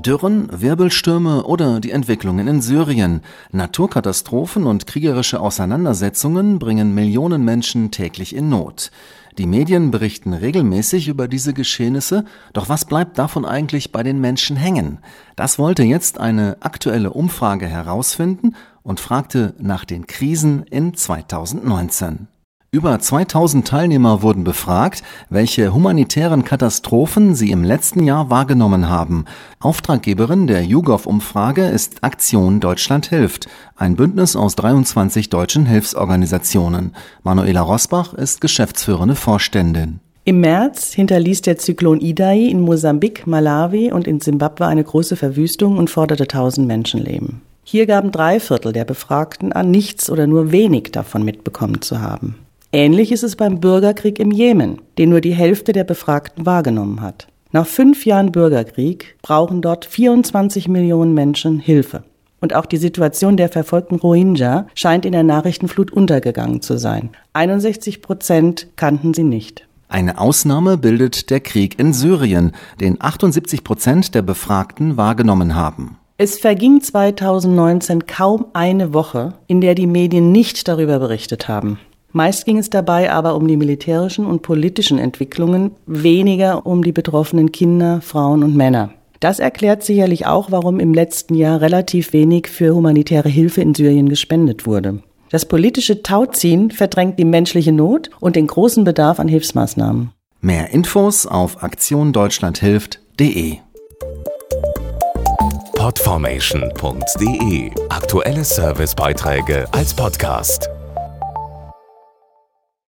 Dürren, Wirbelstürme oder die Entwicklungen in Syrien. Naturkatastrophen und kriegerische Auseinandersetzungen bringen Millionen Menschen täglich in Not. Die Medien berichten regelmäßig über diese Geschehnisse, doch was bleibt davon eigentlich bei den Menschen hängen? Das wollte jetzt eine aktuelle Umfrage herausfinden und fragte nach den Krisen in 2019. Über 2000 Teilnehmer wurden befragt, welche humanitären Katastrophen sie im letzten Jahr wahrgenommen haben. Auftraggeberin der YouGov-Umfrage ist Aktion Deutschland hilft, ein Bündnis aus 23 deutschen Hilfsorganisationen. Manuela Rosbach ist geschäftsführende Vorständin. Im März hinterließ der Zyklon Idai in Mosambik, Malawi und in Simbabwe eine große Verwüstung und forderte tausend Menschenleben. Hier gaben drei Viertel der Befragten an, nichts oder nur wenig davon mitbekommen zu haben. Ähnlich ist es beim Bürgerkrieg im Jemen, den nur die Hälfte der Befragten wahrgenommen hat. Nach fünf Jahren Bürgerkrieg brauchen dort 24 Millionen Menschen Hilfe. Und auch die Situation der verfolgten Rohingya scheint in der Nachrichtenflut untergegangen zu sein. 61 Prozent kannten sie nicht. Eine Ausnahme bildet der Krieg in Syrien, den 78 Prozent der Befragten wahrgenommen haben. Es verging 2019 kaum eine Woche, in der die Medien nicht darüber berichtet haben. Meist ging es dabei aber um die militärischen und politischen Entwicklungen, weniger um die betroffenen Kinder, Frauen und Männer. Das erklärt sicherlich auch, warum im letzten Jahr relativ wenig für humanitäre Hilfe in Syrien gespendet wurde. Das politische Tauziehen verdrängt die menschliche Not und den großen Bedarf an Hilfsmaßnahmen. Mehr Infos auf aktiondeutschlandhilft.de Podformation.de Aktuelle Servicebeiträge als Podcast.